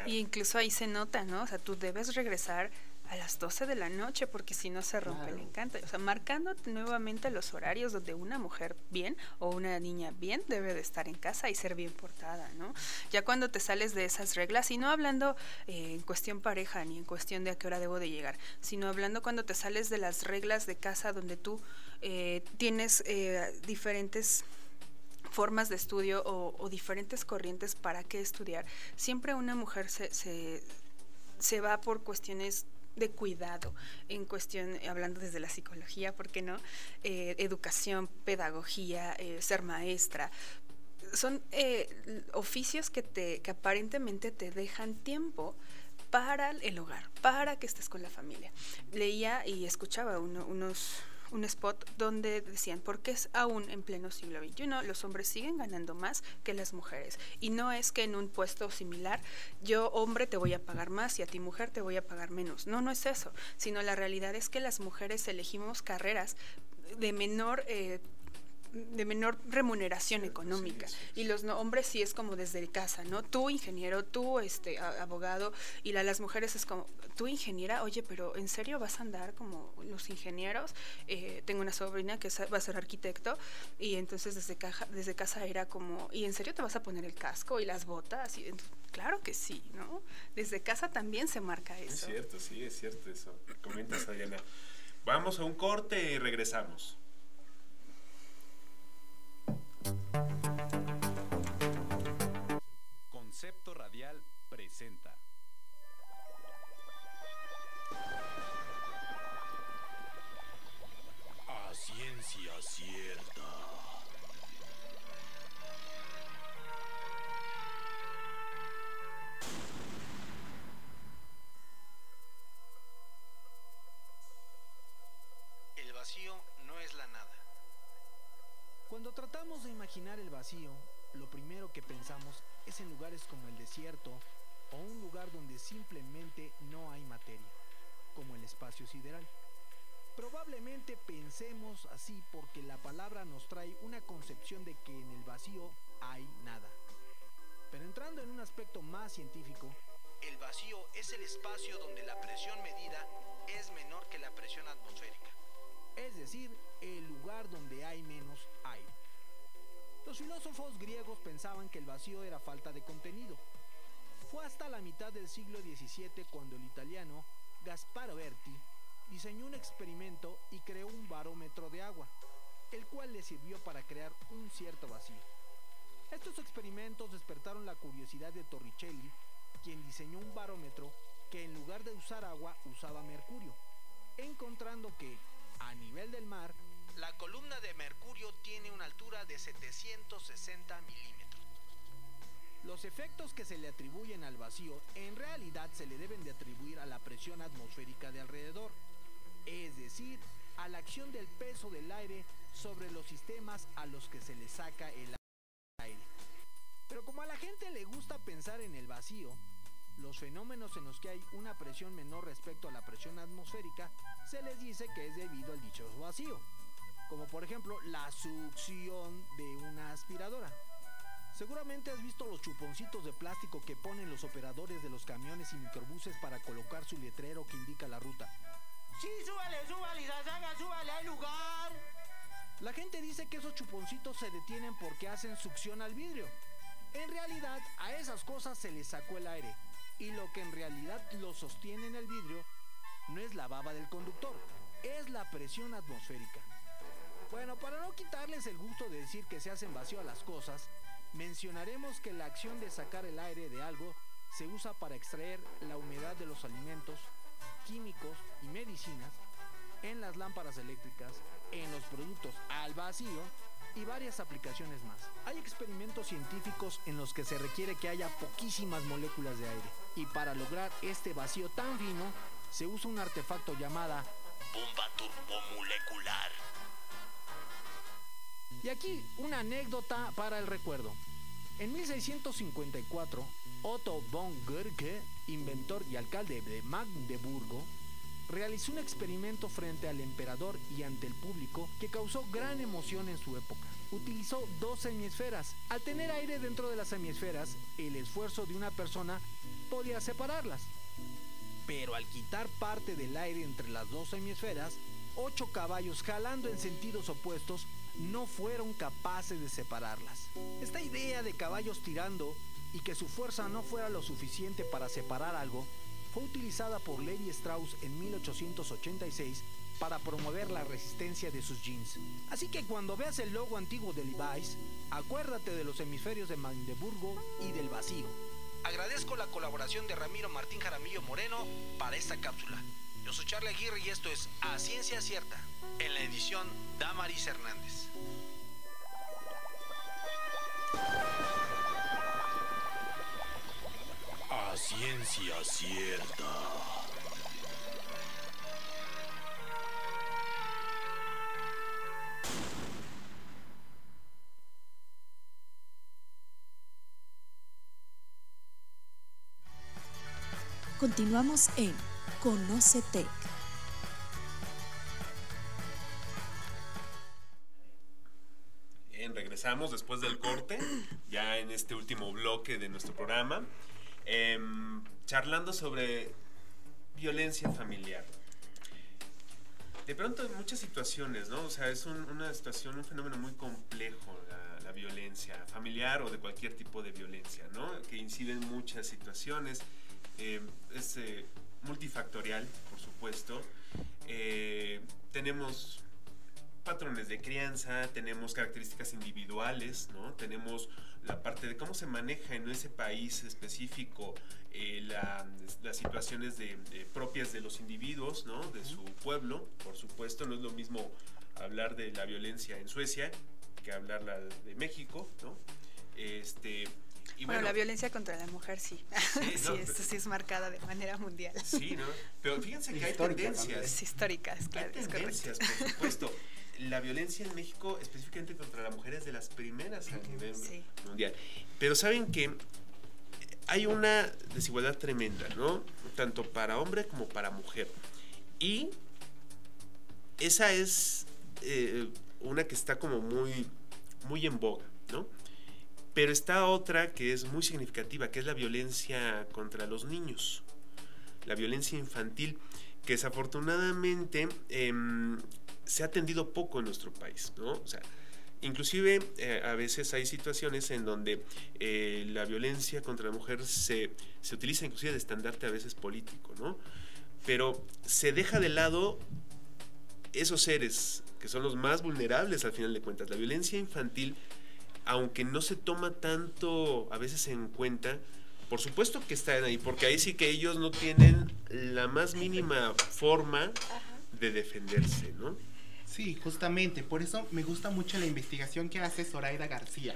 y incluso ahí se nota, ¿no? O sea, tú debes regresar a las 12 de la noche porque si no se rompe el encanto. O sea, marcando nuevamente los horarios donde una mujer bien o una niña bien debe de estar en casa y ser bien portada, ¿no? Ya cuando te sales de esas reglas, y no hablando eh, en cuestión pareja ni en cuestión de a qué hora debo de llegar, sino hablando cuando te sales de las reglas de casa donde tú eh, tienes eh, diferentes formas de estudio o, diferentes corrientes para qué estudiar. Siempre una mujer se, se, se va por cuestiones de cuidado en cuestión, hablando desde la psicología, ¿por qué no? Eh, educación, pedagogía, eh, ser maestra. Son eh, oficios que, te, que aparentemente te dejan tiempo para el hogar, para que estés con la familia. Leía y escuchaba unos un spot donde decían, porque es aún en pleno siglo XXI, los hombres siguen ganando más que las mujeres. Y no es que en un puesto similar, yo hombre te voy a pagar más y a ti mujer te voy a pagar menos. No, no es eso, sino la realidad es que las mujeres elegimos carreras de menor eh, de menor remuneración económica y los hombres sí es como desde casa, ¿no? Tú ingeniero, tú este abogado y la, las mujeres es como tú ingeniera, oye, pero ¿en serio vas a andar como los ingenieros? Eh, tengo una sobrina que va a ser arquitecto y entonces desde, caja, desde casa era como, ¿y en serio te vas a poner el casco y las botas? Y, claro que sí, ¿no? Desde casa también se marca eso. Es cierto, sí, es cierto eso. Comentas, Adriana. Vamos a un corte y regresamos. Concepto Radial presenta. A ciencia cierta. Tratamos de imaginar el vacío, lo primero que pensamos es en lugares como el desierto o un lugar donde simplemente no hay materia, como el espacio sideral. Probablemente pensemos así porque la palabra nos trae una concepción de que en el vacío hay nada. Pero entrando en un aspecto más científico, el vacío es el espacio donde la presión medida es menor que la presión atmosférica. Es decir, el lugar donde hay menos aire. Los filósofos griegos pensaban que el vacío era falta de contenido. Fue hasta la mitad del siglo XVII cuando el italiano Gasparo Berti diseñó un experimento y creó un barómetro de agua, el cual le sirvió para crear un cierto vacío. Estos experimentos despertaron la curiosidad de Torricelli, quien diseñó un barómetro que en lugar de usar agua usaba mercurio, encontrando que, a nivel del mar, La columna de mercurio tiene una altura de 760 milímetros. Los efectos que se le atribuyen al vacío en realidad se le deben de atribuir a la presión atmosférica de alrededor, es decir, a la acción del peso del aire sobre los sistemas a los que se le saca el aire. Pero como a la gente le gusta pensar en el vacío, los fenómenos en los que hay una presión menor respecto a la presión atmosférica se les dice que es debido al dichoso vacío, como por ejemplo la succión de una aspiradora. Seguramente has visto los chuponcitos de plástico que ponen los operadores de los camiones y microbuses para colocar su letrero que indica la ruta. Sí, súbale, súbale, Zazaga, súbale, hay lugar. La gente dice que esos chuponcitos se detienen porque hacen succión al vidrio. En realidad, a esas cosas se les sacó el aire. Y lo que en realidad lo sostiene en el vidrio no es la baba del conductor, es la presión atmosférica. Bueno, para no quitarles el gusto de decir que se hacen vacío a las cosas, mencionaremos que la acción de sacar el aire de algo se usa para extraer la humedad de los alimentos, químicos y medicinas en las lámparas eléctricas, en los productos al vacío y varias aplicaciones más. Hay experimentos científicos en los que se requiere que haya poquísimas moléculas de aire y para lograr este vacío tan fino se usa un artefacto llamada Bomba turbomolecular. Y aquí una anécdota para el recuerdo. En 1654, Otto von Guericke, inventor y alcalde de Magdeburgo, realizó un experimento frente al emperador y ante el público que causó gran emoción en su época. Utilizó dos semiesferas. Al tener aire dentro de las semiesferas, el esfuerzo de una persona podía separarlas. Pero al quitar parte del aire entre las dos hemisferas, ocho caballos jalando en sentidos opuestos no fueron capaces de separarlas. Esta idea de caballos tirando y que su fuerza no fuera lo suficiente para separar algo fue utilizada por Levi Strauss en 1886 para promover la resistencia de sus jeans. Así que cuando veas el logo antiguo de Levi's, acuérdate de los hemisferios de Magdeburgo y del vacío. Agradezco la colaboración de Ramiro Martín Jaramillo Moreno para esta cápsula. Yo soy Charlie Aguirre y esto es A Ciencia Cierta, en la edición Damaris Hernández. A ciencia cierta. Continuamos en Conócete. Bien, regresamos después del corte, ya en este último bloque de nuestro programa, em, charlando sobre violencia familiar. De pronto en muchas situaciones, ¿no? O sea, es un- una situación, un fenómeno muy complejo, la, violencia familiar o de cualquier tipo de violencia, ¿no? Que incide en muchas situaciones. Es eh, multifactorial, por supuesto. Eh, tenemos patrones de crianza, tenemos características individuales, ¿no? Tenemos la parte de cómo se maneja en ese país específico eh, la- las situaciones de, de- propias de los individuos, ¿no? De su pueblo, por supuesto, no es lo mismo hablar de la violencia en Suecia que hablarla de México, ¿no? Este, y bueno, bueno, la violencia contra la mujer sí. Sí, Sí, no, esto sí es marcada de manera mundial. Sí, ¿no? Pero fíjense que hay tendencias. también. Es histórica, es claro, Hay es tendencias, por supuesto. La violencia en México, específicamente contra la mujer, es de las primeras a nivel Sí. mundial. Pero saben que hay una desigualdad tremenda, ¿no? Tanto para hombre como para mujer. Y esa es eh, una que está como muy, muy en boga, ¿no? Pero está otra que es muy significativa, que es la violencia contra los niños, la violencia infantil, que desafortunadamente em, se ha atendido poco en nuestro país, ¿no? O sea, inclusive eh, a veces hay situaciones en donde eh, la violencia contra la mujer se, se utiliza inclusive de estandarte a veces político, ¿no? Pero se deja de lado esos seres que son los más vulnerables al final de cuentas. La violencia infantil, aunque no se toma tanto a veces en cuenta, por supuesto que están ahí, porque ahí sí que ellos no tienen la más mínima forma de defenderse, ¿no? Sí, justamente, por eso me gusta mucho la investigación que hace Zoraida García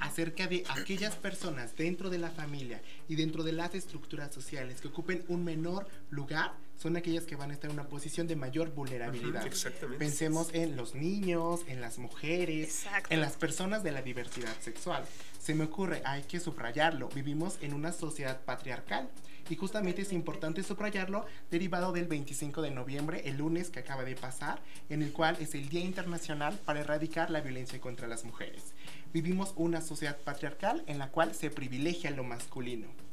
acerca de aquellas personas dentro de la familia y dentro de las estructuras sociales que ocupen un menor lugar son aquellas que van a estar en una posición de mayor vulnerabilidad. Exactamente. Pensemos en los niños, en las mujeres, en las personas de la diversidad sexual. Se me ocurre, hay que subrayarlo, vivimos en una sociedad patriarcal y justamente es importante subrayarlo derivado del 25 de noviembre, el lunes que acaba de pasar, en el cual es el Día Internacional para erradicar la violencia contra las mujeres. Vivimos una sociedad patriarcal en la cual se privilegia lo masculino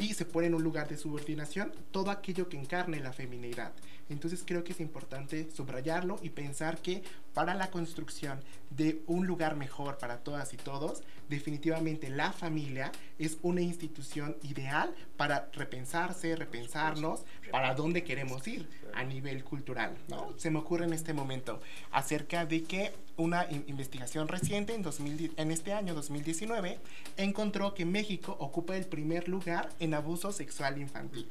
y se pone en un lugar de subordinación todo aquello que encarne la feminidad. Entonces creo que es importante subrayarlo y pensar que para la construcción de un lugar mejor para todas y todos, definitivamente la familia es una institución ideal para repensarse, repensarnos, para dónde queremos ir a nivel cultural. ¿no? Se me ocurre en este momento acerca de que una in- investigación reciente en, 2000 en este año 2019 encontró que México ocupa el primer lugar en abuso sexual infantil.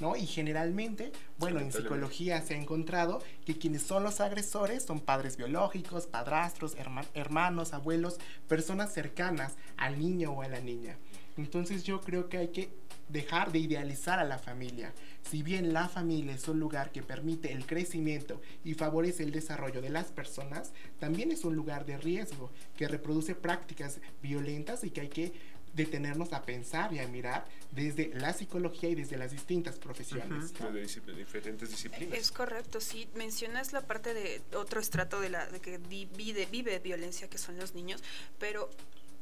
¿no? Y generalmente, bueno, en psicología se ha encontrado que quienes son los agresores son padres biológicos, padrastros, herma- hermanos, abuelos, personas cercanas al niño o a la niña. Entonces yo creo que hay que dejar de idealizar a la familia. Si bien la familia es un lugar que permite el crecimiento y favorece el desarrollo de las personas, también es un lugar de riesgo que reproduce prácticas violentas y que hay que detenernos a pensar y a mirar desde la psicología y desde las distintas profesiones. Ujú, de discipl- diferentes disciplinas. Es correcto, sí. Mencionas la parte de otro estrato de la de que vive, vive violencia, que son los niños, pero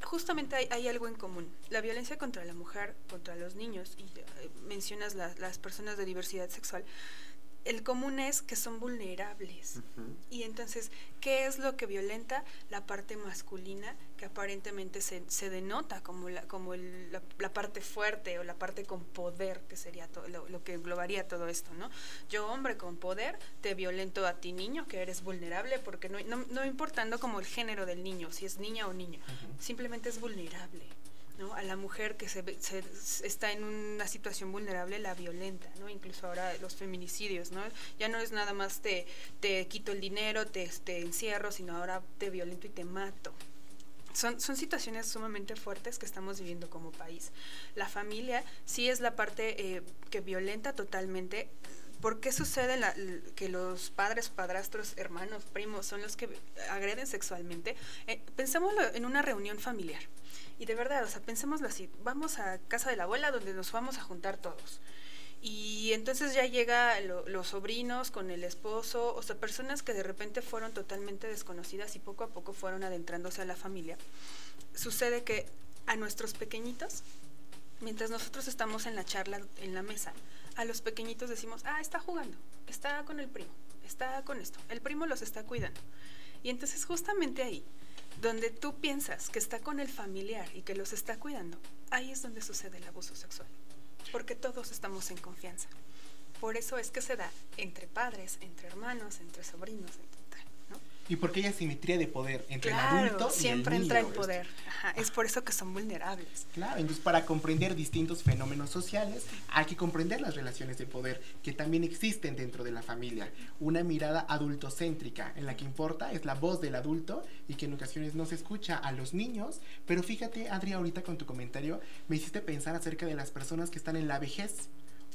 justamente hay, hay algo en común. La violencia contra la mujer, contra los niños, y eh, mencionas la- las personas de diversidad sexual. El común es que son vulnerables. Y entonces, ¿qué es lo que violenta? La parte masculina, que aparentemente se, se denota como, la, como el- la, la parte fuerte o la parte con poder, que sería lo que englobaría todo esto, ¿no? Yo, hombre con poder, te violento a ti, niño, que eres vulnerable, porque no, no, no importando como el género del niño, si es niña o niño, simplemente es vulnerable. ¿No? A la mujer que se, está en una situación vulnerable la violenta, ¿no? Incluso ahora los feminicidios. Ya no es nada más te, te quito el dinero, te, te encierro, sino ahora te violento y te mato. Son, son situaciones sumamente fuertes que estamos viviendo como país. La familia sí es la parte eh, que violenta totalmente. ¿Por qué sucede que los padres, padrastros, hermanos, primos son los que agreden sexualmente? Eh, pensémoslo en una reunión familiar. Y de verdad, o sea, pensémoslo así. Vamos a casa de la abuela donde nos vamos a juntar todos. Y entonces ya llega lo- los sobrinos con el esposo, o sea, personas que de repente fueron totalmente desconocidas y poco a poco fueron adentrándose a la familia. Sucede que a nuestros pequeñitos, mientras nosotros estamos en la charla, en la mesa, a los pequeñitos decimos, ah, está jugando, está con el primo, está con esto, el primo los está cuidando. Y entonces justamente ahí, donde tú piensas que está con el familiar y que los está cuidando, ahí es donde sucede el abuso sexual. Porque todos estamos en confianza. Por eso es que se da entre padres, entre hermanos, entre sobrinos, entre. Y porque hay asimetría de poder entre el Claro, adulto y siempre el entra niño. el poder. Ajá, es por eso que son vulnerables. Claro, entonces para comprender distintos fenómenos sociales hay que comprender las relaciones de poder que también existen dentro de la familia. Una mirada adultocéntrica en la que importa es la voz del adulto y que en ocasiones no se escucha a los niños. Pero fíjate, Adri, ahorita con tu comentario me hiciste pensar acerca de las personas que están en la vejez.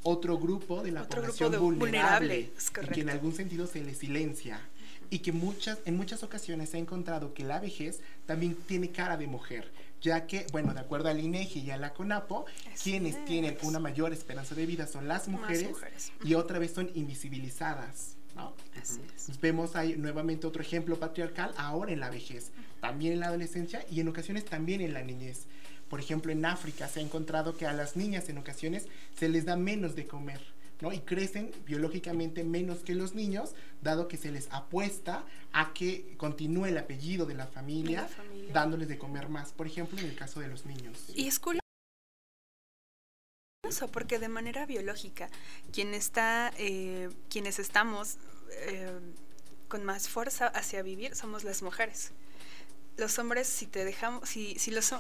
Otro grupo de la Otro población de vulnerable, vulnerable, y que en algún sentido se le silencia y que muchas, en muchas ocasiones se ha encontrado que la vejez también tiene cara de mujer, ya que, bueno, de acuerdo al INEGI y a la CONAPO, quienes tienen una mayor esperanza de vida son las mujeres, mujeres. y otra vez son invisibilizadas. ¿no? Vemos ahí nuevamente otro ejemplo patriarcal ahora en la vejez, también en la adolescencia y en ocasiones también en la niñez. Por ejemplo, en África se ha encontrado que a las niñas en ocasiones se les da menos de comer. ¿No? Y crecen biológicamente menos que los niños, dado que se les apuesta a que continúe el apellido de la familia, De la familia. dándoles de comer más, por ejemplo, en el caso de los niños. Y es curioso porque de manera biológica, quien está, eh, quienes estamos eh, con más fuerza hacia vivir somos las mujeres. Los hombres, si te dejamos, si, si los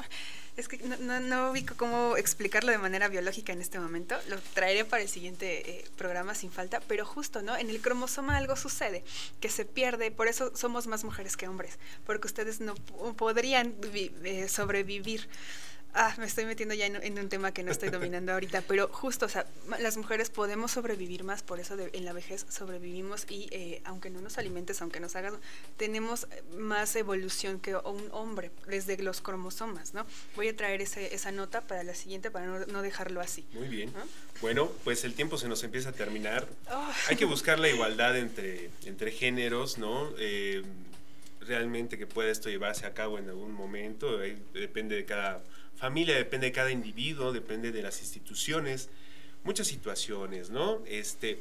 es que no, no, no ubico cómo explicarlo de manera biológica en este momento, lo traeré para el siguiente eh, programa sin falta, pero justo, ¿no? En el cromosoma algo sucede, que se pierde, por eso somos más mujeres que hombres, porque ustedes no po- podrían eh, sobrevivir. Ah, me estoy metiendo ya en, en un tema que no estoy dominando ahorita, pero justo, o sea, las mujeres podemos sobrevivir más, por eso de- en la vejez sobrevivimos y eh, aunque no nos alimentes, aunque nos hagas, tenemos eh, más evolución que un hombre desde los cromosomas, ¿no? Voy a traer ese- esa nota para la siguiente para no, no dejarlo así. Muy bien. ¿no? Bueno, pues el tiempo se nos empieza a terminar. Oh. Hay que buscar la igualdad entre, entre géneros, ¿no? Eh, realmente que pueda esto llevarse a cabo en algún momento. ahí depende de cada familia, depende de cada individuo, depende de las instituciones, muchas situaciones, ¿no? Este,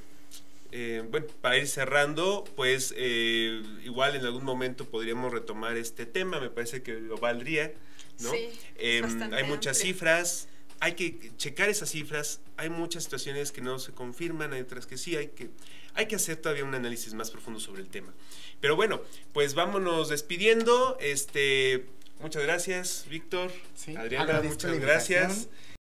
eh, bueno, para ir cerrando, pues eh, igual en algún momento podríamos retomar este tema, me parece que lo valdría, ¿no? Sí, bastante hay muchas amplio. cifras, hay que checar esas cifras, hay muchas situaciones que no se confirman, hay otras que sí, hay que, hay que hacer todavía un análisis más profundo sobre el tema. Pero bueno, pues vámonos despidiendo, este, muchas gracias, Víctor, Adriana, muchas gracias.